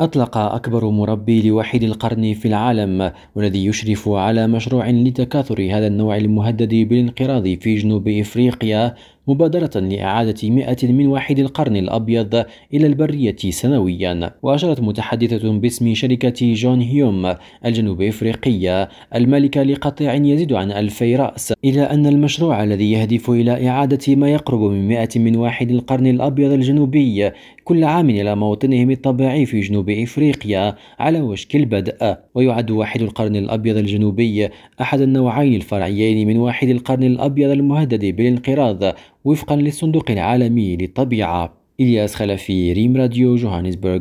أطلق أكبر مربي لوحيد القرن في العالم والذي يشرف على مشروع لتكاثر هذا النوع المهدد بالانقراض في جنوب إفريقيا مبادرة لإعادة مئة من وحيد القرن الأبيض إلى البرية سنويا. وأشارت متحدثة باسم شركة جون هيوم الجنوب إفريقية المالكة لقطيع يزيد عن ألفي رأس إلى أن المشروع الذي يهدف إلى إعادة ما يقرب من مئة من وحيد القرن الأبيض الجنوبي كل عام إلى موطنهم الطبيعي في جنوب إفريقيا على وشك البدء. ويعد واحد القرن الأبيض الجنوبي أحد النوعين الفرعيين من واحد القرن الأبيض المهدد بالانقراض وفقا للصندوق العالمي للطبيعة إلياس خلفي ريم راديو جوهانسبرغ.